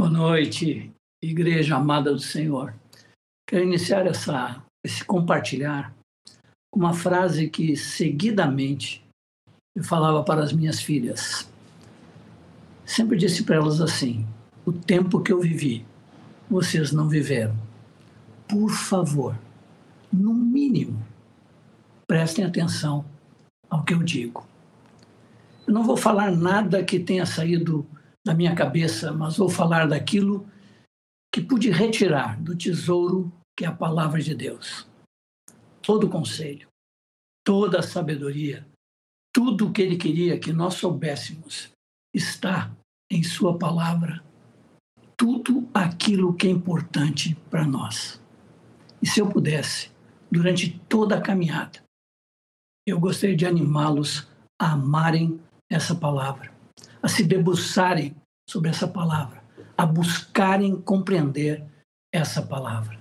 Boa noite, igreja amada do Senhor. Quero iniciar essa, esse compartilhar com uma frase que seguidamente eu falava para as minhas filhas. Sempre disse para elas assim: o tempo que eu vivi, vocês não viveram. Por favor, no mínimo, prestem atenção ao que eu digo. Eu não vou falar nada que tenha saído da minha cabeça, mas vou falar daquilo que pude retirar do tesouro que é a palavra de Deus. Todo conselho, toda a sabedoria, tudo o que ele queria que nós soubéssemos está em sua palavra. Tudo aquilo que é importante para nós. E se eu pudesse, durante toda a caminhada, eu gostaria de animá-los a amarem essa palavra, a se debruçarem sobre essa palavra, a buscarem compreender essa palavra.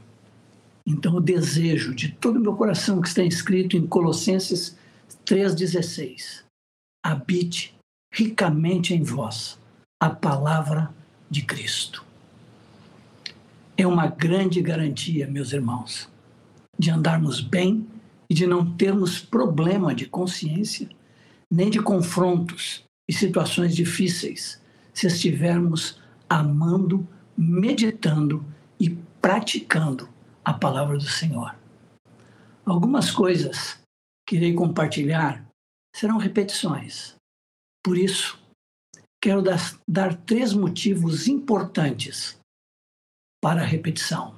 Então, o desejo de todo o meu coração que está escrito em Colossenses 3,16: habite ricamente em vós a palavra de Cristo. É uma grande garantia, meus irmãos, de andarmos bem e de não termos problema de consciência, nem de confrontos e situações difíceis, se estivermos amando, meditando e praticando a palavra do Senhor. Algumas coisas que irei compartilhar serão repetições. Por isso, quero dar, três motivos importantes para a repetição.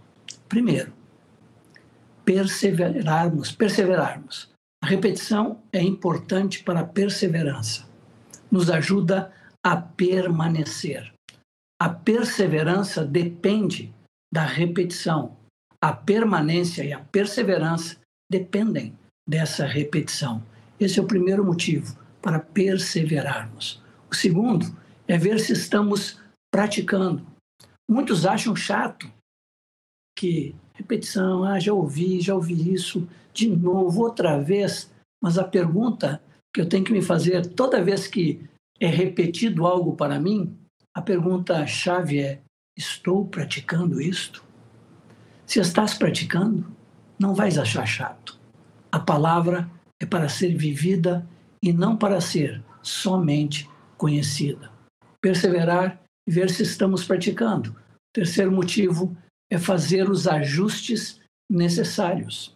Primeiro, perseverarmos, perseverarmos. A repetição é importante para a perseverança. Nos ajuda a permanecer. A perseverança depende da repetição. A permanência e a perseverança dependem dessa repetição. Esse é o primeiro motivo para perseverarmos. O segundo é ver se estamos praticando. Muitos acham chato que repetição, ah, já ouvi, já ouvi isso de novo, outra vez. Mas a pergunta que eu tenho que me fazer toda vez que é repetido algo para mim, a pergunta chave é: estou praticando isto? Se estás praticando, não vais achar chato. A palavra é para ser vivida e não para ser somente conhecida. Perseverar e ver se estamos praticando. Terceiro motivo é fazer os ajustes necessários.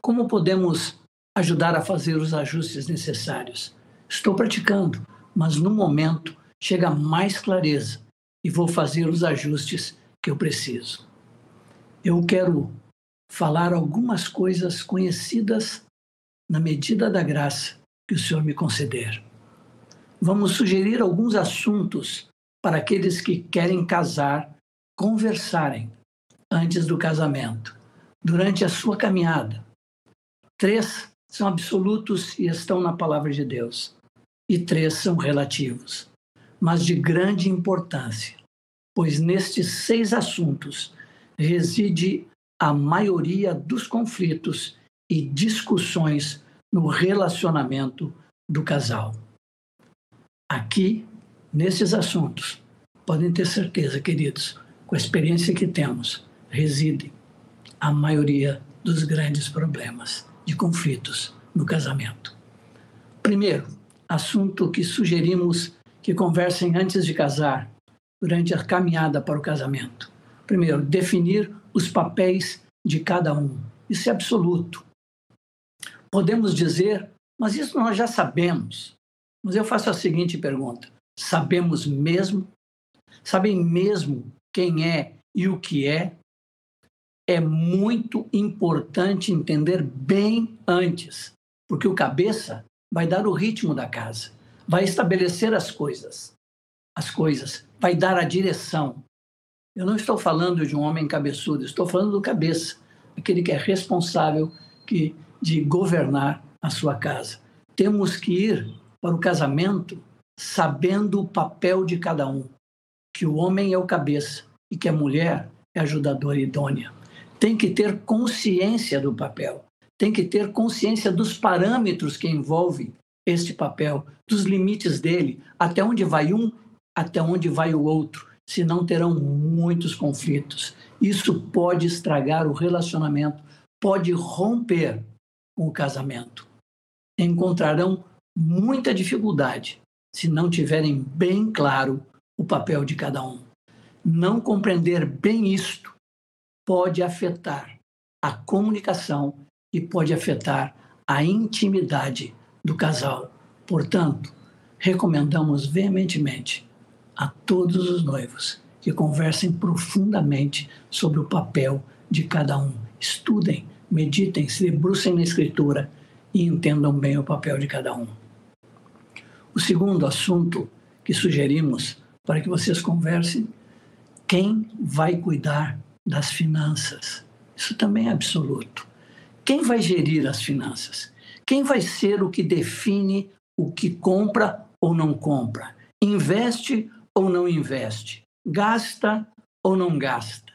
Como podemos ajudar a fazer os ajustes necessários? Estou praticando, mas no momento chega mais clareza e vou fazer os ajustes que eu preciso. Eu quero falar algumas coisas conhecidas na medida da graça que o Senhor me conceder. Vamos sugerir alguns assuntos para aqueles que querem casar conversarem antes do casamento, durante a sua caminhada. Três são absolutos e estão na palavra de Deus, e três são relativos, mas de grande importância, pois nestes seis assuntos reside a maioria dos conflitos e discussões no relacionamento do casal. Aqui, nesses assuntos, podem ter certeza, queridos, com a experiência que temos, reside a maioria dos grandes problemas de conflitos no casamento. Primeiro, assunto que sugerimos que conversem antes de casar, durante a caminhada para o casamento. Primeiro, definir os papéis de cada um. Isso é absoluto. Podemos dizer, mas isso nós já sabemos. Mas eu faço a seguinte pergunta: sabemos mesmo? Sabem mesmo quem é e o que é, é muito importante entender bem antes, porque o cabeça vai dar o ritmo da casa, vai estabelecer as coisas, as coisas, vai dar a direção. Eu não estou falando de um homem cabeçudo, estou falando do cabeça, aquele que é responsável que, de governar a sua casa. Temos que ir para o casamento sabendo o papel de cada um que o homem é o cabeça e que a mulher é ajudadora idônea. Tem que ter consciência do papel, tem que ter consciência dos parâmetros que envolvem este papel, dos limites dele, até onde vai um, até onde vai o outro. senão terão muitos conflitos. Isso pode estragar o relacionamento, pode romper o casamento. Encontrarão muita dificuldade se não tiverem bem claro o papel de cada um. Não compreender bem isto pode afetar a comunicação e pode afetar a intimidade do casal. Portanto, recomendamos veementemente a todos os noivos que conversem profundamente sobre o papel de cada um. Estudem, meditem, se debrucem na Escritura e entendam bem o papel de cada um. O segundo assunto que sugerimos para que vocês conversem, quem vai cuidar das finanças? Isso também é absoluto. Quem vai gerir as finanças? Quem vai ser o que define o que compra ou não compra? Investe ou não investe? Gasta ou não gasta?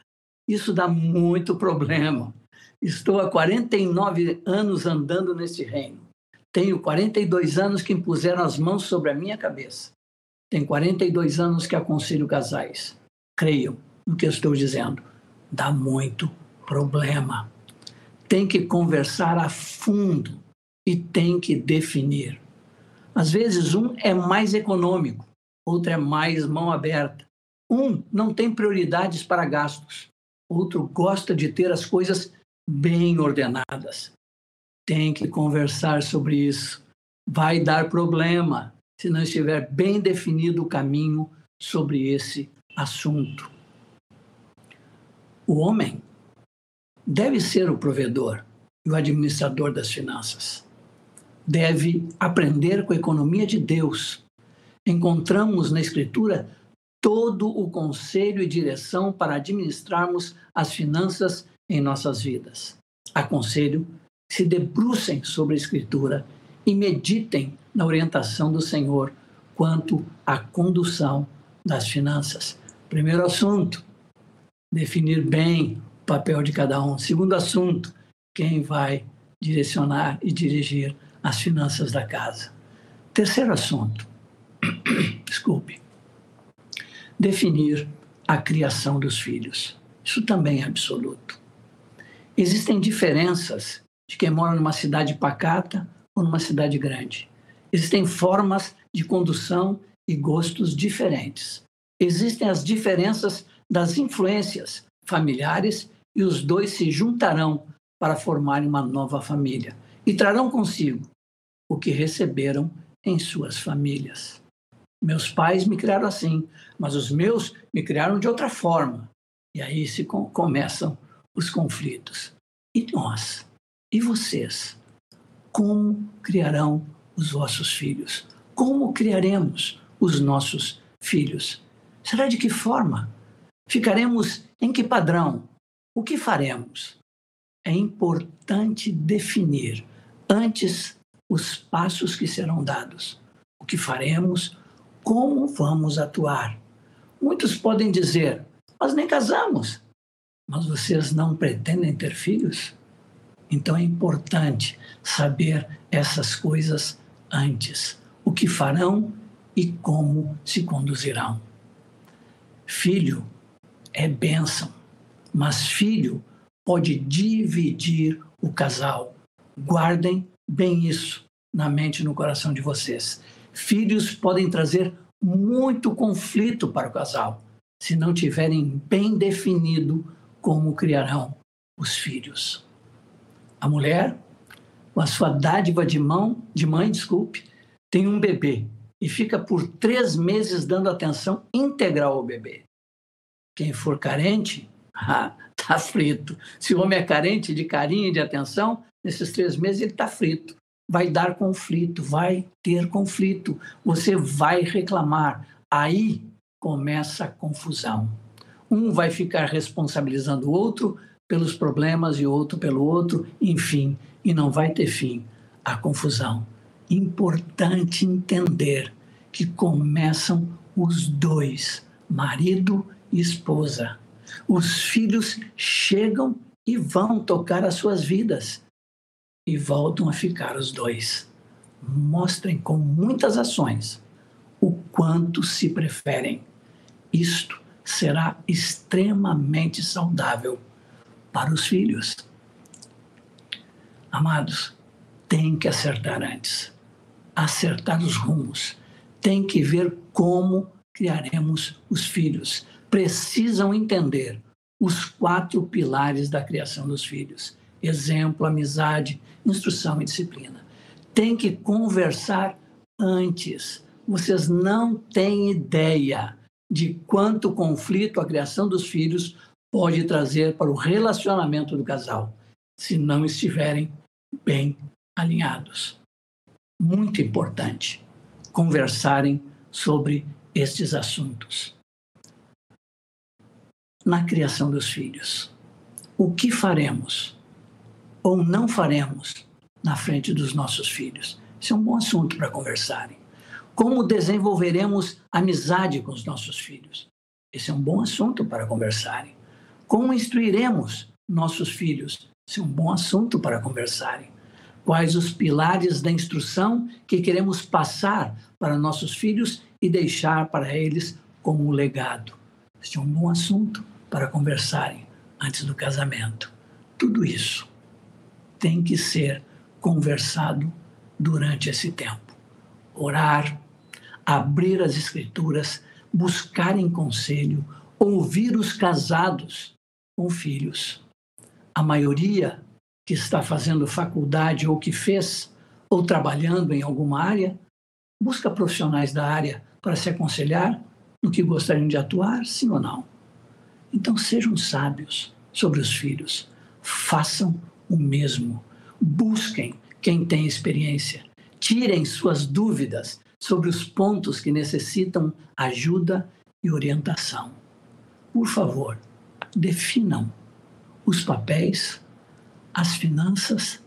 Isso dá muito problema. Estou há 49 anos andando nesse reino. Tenho 42 anos que impuseram as mãos sobre a minha cabeça. Tenho 42 anos que aconselho casais. Creiam no que eu estou dizendo. Dá muito problema. Tem que conversar a fundo e tem que definir. Às vezes, um é mais econômico, outro é mais mão aberta. Um não tem prioridades para gastos, outro gosta de ter as coisas bem ordenadas. Tem que conversar sobre isso. Vai dar problema se não estiver bem definido o caminho sobre esse assunto. O homem deve ser o provedor e o administrador das finanças. Deve aprender com a economia de Deus. Encontramos na Escritura todo o conselho e direção para administrarmos as finanças em nossas vidas. Aconselho se debrucem sobre a Escritura e meditem na orientação do Senhor quanto à condução das finanças. Primeiro assunto: definir bem papel de cada um. Segundo assunto, quem vai direcionar e dirigir as finanças da casa. Terceiro assunto, desculpe, definir a criação dos filhos. Isso também é absoluto. Existem diferenças de quem mora numa cidade pacata ou numa cidade grande. Existem formas de condução e gostos diferentes. Existem as diferenças das influências familiares e os dois se juntarão para formarem uma nova família e trarão consigo o que receberam em suas famílias. Meus pais me criaram assim, mas os meus me criaram de outra forma. E aí se com começam os conflitos. E nós? E vocês? Como criarão os vossos filhos? Como criaremos os nossos filhos? Será de que forma? Ficaremos em que padrão? O que faremos? É importante definir antes os passos que serão dados, o que faremos, como vamos atuar. Muitos podem dizer, mas nem casamos. Mas vocês não pretendem ter filhos? Então é importante saber essas coisas antes. O que farão e como se conduzirão. Filho é bênção mas filho pode dividir o casal. Guardem bem isso na mente e no coração de vocês. Filhos podem trazer muito conflito para o casal se não tiverem bem definido como criarão os filhos. A mulher, com a sua dádiva de mão, de mãe, desculpe, tem um bebê e fica por três meses dando atenção integral ao bebê. Quem for carente ah, tá frito. Se o homem é carente de carinho e de atenção, nesses três meses ele está frito. Vai dar conflito, vai ter conflito. Você vai reclamar. Aí começa a confusão. Um vai ficar responsabilizando o outro pelos problemas e outro pelo outro, enfim, e não vai ter fim a confusão. Importante entender que começam os dois, marido e esposa os filhos chegam e vão tocar as suas vidas e voltam a ficar os dois. Mostrem com muitas ações o quanto se preferem. Isto será extremamente saudável para os filhos. Amados, tem que acertar antes. Acertar os rumos. Tem que ver como criaremos os filhos. Precisam entender os quatro pilares da criação dos filhos: exemplo, amizade, instrução e disciplina. Tem que conversar antes. Vocês não têm ideia de quanto conflito a criação dos filhos pode trazer para o relacionamento do casal, se não estiverem bem alinhados. Muito importante conversarem sobre estes assuntos. Na criação dos filhos, o que faremos ou não faremos na frente dos nossos filhos? Isso é um bom assunto para conversarem. Como desenvolveremos amizade com os nossos filhos? Esse é um bom assunto para conversarem. Como instruiremos nossos filhos? Esse é um bom assunto para conversarem. Quais os pilares da instrução que queremos passar para nossos filhos e deixar para eles como legado? Esse é um bom assunto para conversarem antes do casamento. Tudo isso tem que ser conversado durante esse tempo. Orar, abrir as Escrituras, buscarem conselho, ouvir os casados com filhos. A maioria que está fazendo faculdade ou que fez ou trabalhando em alguma área, busca profissionais da área para se aconselhar no que gostariam de atuar, sim ou não. Então sejam sábios sobre os filhos, façam o mesmo, busquem quem tem experiência, tirem suas dúvidas sobre os pontos que necessitam ajuda e orientação. Por favor, definam os papéis, as finanças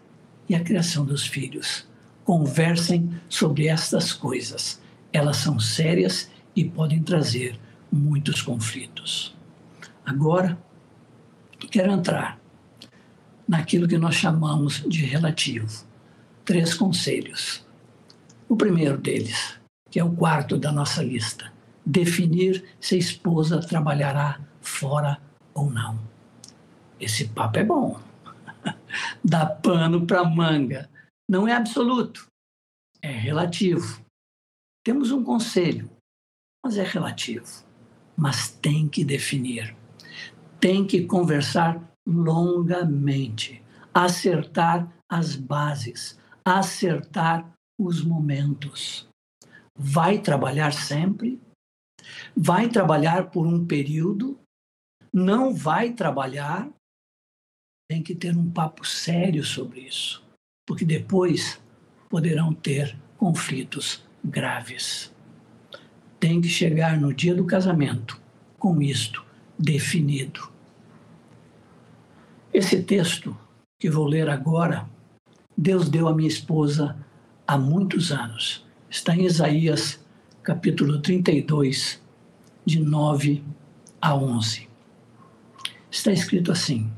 e a criação dos filhos. Conversem sobre estas coisas. Elas são sérias e podem trazer muitos conflitos. Agora, quero entrar naquilo que nós chamamos de relativo. Três conselhos o primeiro deles, que é o quarto da nossa lista, definir se a esposa trabalhará fora ou não. Esse papo é bom. Dá pano para manga. Não é absoluto, é relativo. Temos um conselho, mas é relativo. Mas tem que definir. Tem que conversar longamente, acertar as bases, acertar os momentos. Vai trabalhar sempre, vai trabalhar por um período, não vai trabalhar. Tem que ter um papo sério sobre isso, porque depois poderão ter conflitos graves. Tem que chegar no dia do casamento com isto definido. Esse texto que vou ler agora, Deus deu à minha esposa há muitos anos. Está em Isaías, capítulo 32, de 9 a 11. Está escrito assim: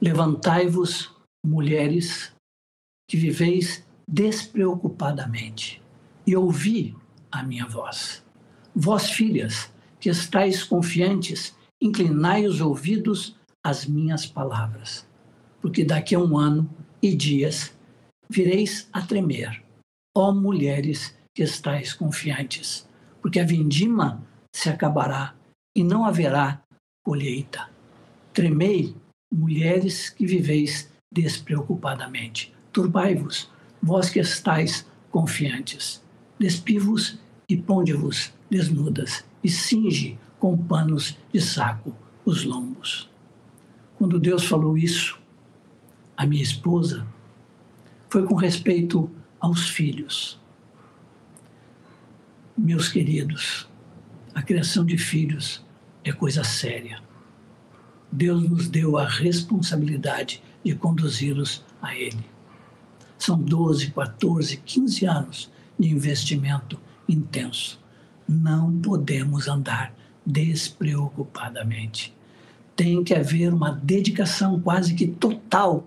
Levantai-vos, mulheres, que viveis despreocupadamente, e ouvi a minha voz. Vós, filhas, que estáis confiantes, inclinai os ouvidos às minhas palavras, porque daqui a um ano e dias vireis a tremer, ó mulheres que estáis confiantes, porque a vindima se acabará e não haverá colheita. Tremei, mulheres que viveis despreocupadamente. Turbai-vos, vós que estáis confiantes. Despivo-vos e ponde-vos desnudas, e cinge com panos de saco os lombos. Quando Deus falou isso, a minha esposa foi com respeito aos filhos. Meus queridos, a criação de filhos é coisa séria. Deus nos deu a responsabilidade de conduzi-los a Ele. São 12, 14, 15 anos de investimento intenso. Não podemos andar despreocupadamente. Tem que haver uma dedicação quase que total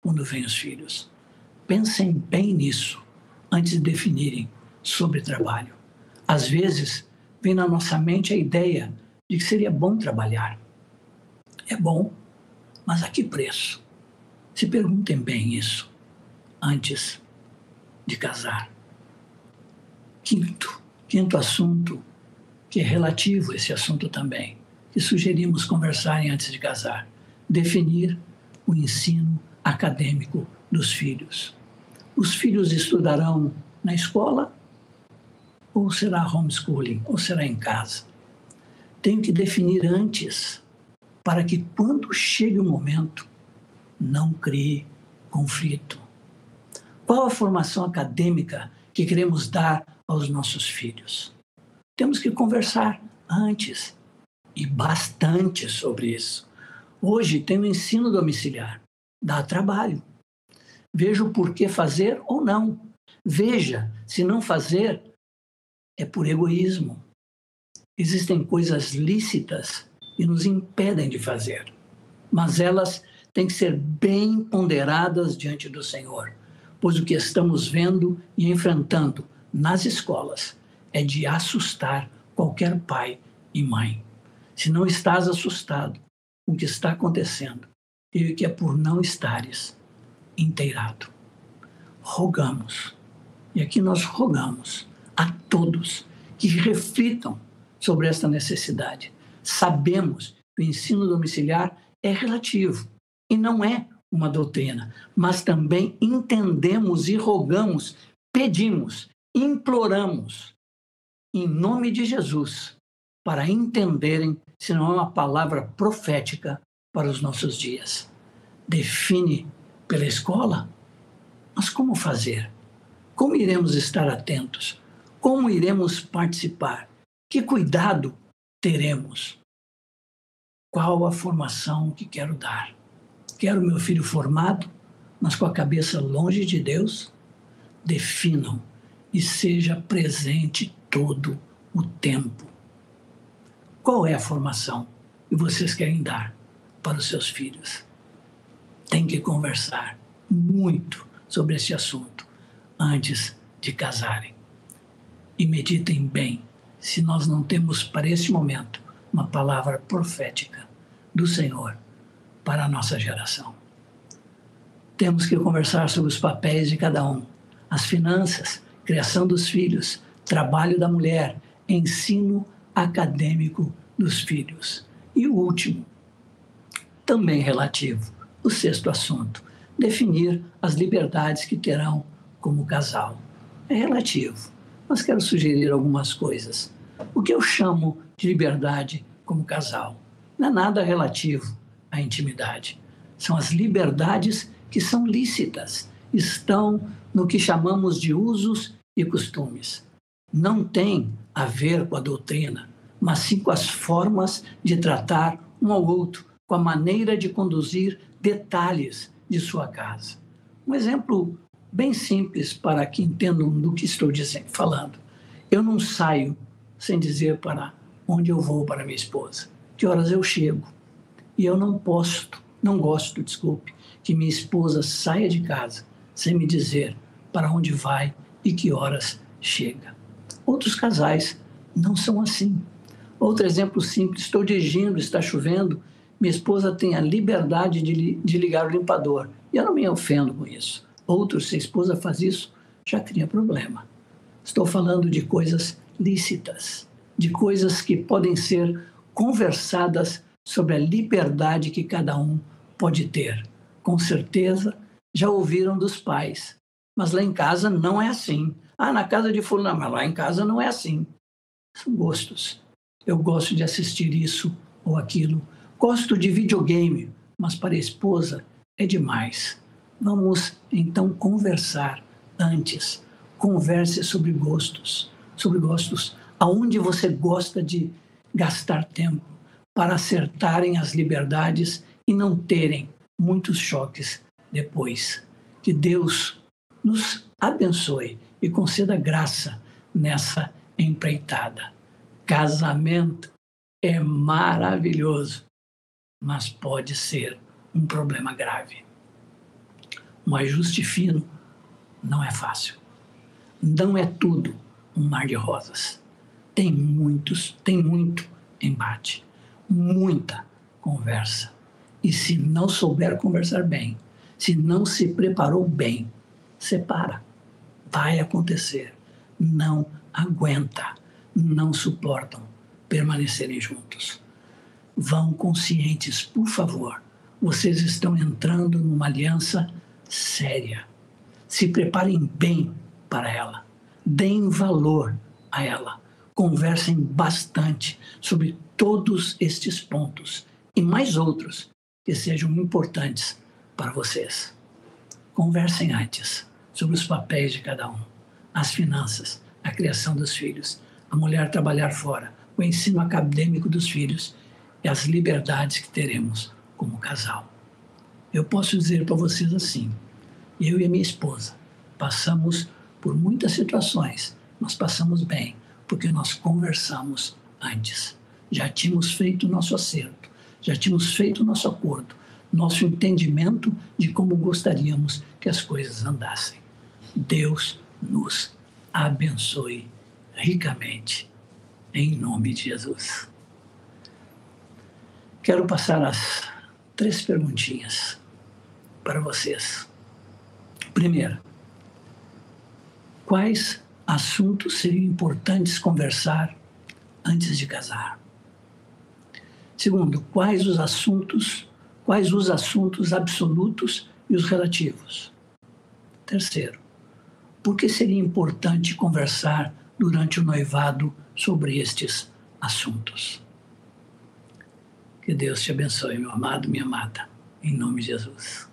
quando vêm os filhos. Pensem bem nisso antes de definirem sobre trabalho. Às vezes, vem na nossa mente a ideia de que seria bom trabalhar. É bom, mas a que preço? Se perguntem bem isso antes de casar. Quinto, quinto assunto, que é relativo a esse assunto também, que sugerimos conversarem antes de casar: definir o ensino acadêmico dos filhos. Os filhos estudarão na escola ou será homeschooling, ou será em casa? Tenho que definir antes, para que quando chegue o momento, não crie conflito. Qual a formação acadêmica que queremos dar aos nossos filhos? Temos que conversar antes e bastante sobre isso. Hoje tem o ensino domiciliar, dá trabalho. Veja o porquê fazer ou não. Veja se não fazer é por egoísmo. Existem coisas lícitas que nos impedem de fazer, mas elas têm que ser bem ponderadas diante do Senhor, pois o que estamos vendo e enfrentando nas escolas é de assustar qualquer pai e mãe. Se não estás assustado com o que está acontecendo, e que é por não estares inteirado. Rogamos, e aqui nós rogamos a todos que reflitam sobre esta necessidade. Sabemos que o ensino domiciliar é relativo e não é uma doutrina, mas também entendemos e rogamos, pedimos, imploramos, em nome de Jesus, para entenderem se não é uma palavra profética para os nossos dias. Define pela escola, mas como fazer? Como iremos estar atentos? Como iremos participar? Que cuidado teremos? Qual a formação que quero dar? Quero meu filho formado, mas com a cabeça longe de Deus? Definam e seja presente todo o tempo. Qual é a formação que vocês querem dar para os seus filhos? Tem que conversar muito sobre esse assunto antes de casarem e meditem bem se nós não temos para esse momento uma palavra profética do Senhor para a nossa geração. Temos que conversar sobre os papéis de cada um, as finanças, criação dos filhos, trabalho da mulher, ensino acadêmico dos filhos. E o último, também relativo, o sexto assunto, definir as liberdades que terão como casal. É relativo mas quero sugerir algumas coisas. O que eu chamo de liberdade como casal não é nada relativo à intimidade. São as liberdades que são lícitas, estão no que chamamos de usos e costumes. Não tem a ver com a doutrina, mas sim com as formas de tratar um ao outro, com a maneira de conduzir detalhes de sua casa. Um exemplo bem simples para que entendam do que estou dizendo, falando. Eu não saio sem dizer para onde eu vou para minha esposa, que horas eu chego. E eu não posso, não gosto, desculpe, que minha esposa saia de casa sem me dizer para onde vai e que horas chega. Outros casais não são assim. Outro exemplo simples: estou dirigindo, está chovendo, minha esposa tem a liberdade de, de ligar o limpador. E eu não me ofendo com isso. Outros, se a esposa faz isso, já cria problema. Estou falando de coisas lícitas, de coisas que podem ser conversadas sobre a liberdade que cada um pode ter. Com certeza já ouviram dos pais, mas lá em casa não é assim. Ah, na casa de fulano, mas lá em casa não é assim. São gostos. Eu gosto de assistir isso ou aquilo. Gosto de videogame, mas para a esposa é demais. Vamos então conversar antes. Converse sobre gostos, sobre gostos, aonde você gosta de gastar tempo para acertarem as liberdades e não terem muitos choques depois. Que Deus nos abençoe e conceda graça nessa empreitada. Casamento é maravilhoso, mas pode ser um problema grave um ajuste fino não é fácil. Não é tudo um mar de rosas. Tem muitos, tem muito embate, muita conversa. E se não souber conversar bem, se não se preparou bem, separa. Vai acontecer. Não aguenta, não suportam permanecerem juntos. Vão conscientes, por favor. Vocês estão entrando numa aliança séria. Se preparem bem para ela. Deem valor a ela. Conversem bastante sobre todos estes pontos e mais outros que sejam importantes para vocês. Conversem antes sobre os papéis de cada um, as finanças, a criação dos filhos, a mulher trabalhar fora, o ensino acadêmico dos filhos e as liberdades que teremos como casal. Eu posso dizer para vocês assim: eu e a minha esposa passamos por muitas situações, nós passamos bem, porque nós conversamos antes. Já tínhamos feito o nosso acerto, já tínhamos feito o nosso acordo, nosso entendimento de como gostaríamos que as coisas andassem. Deus nos abençoe ricamente, em nome de Jesus. Quero passar as três perguntinhas para vocês. Primeiro, quais assuntos seriam importantes conversar antes de casar? Segundo, quais os assuntos, quais os assuntos absolutos e os relativos? Terceiro, por que seria importante conversar durante o noivado sobre estes assuntos? Que Deus te abençoe, meu amado, minha amada, em nome de Jesus.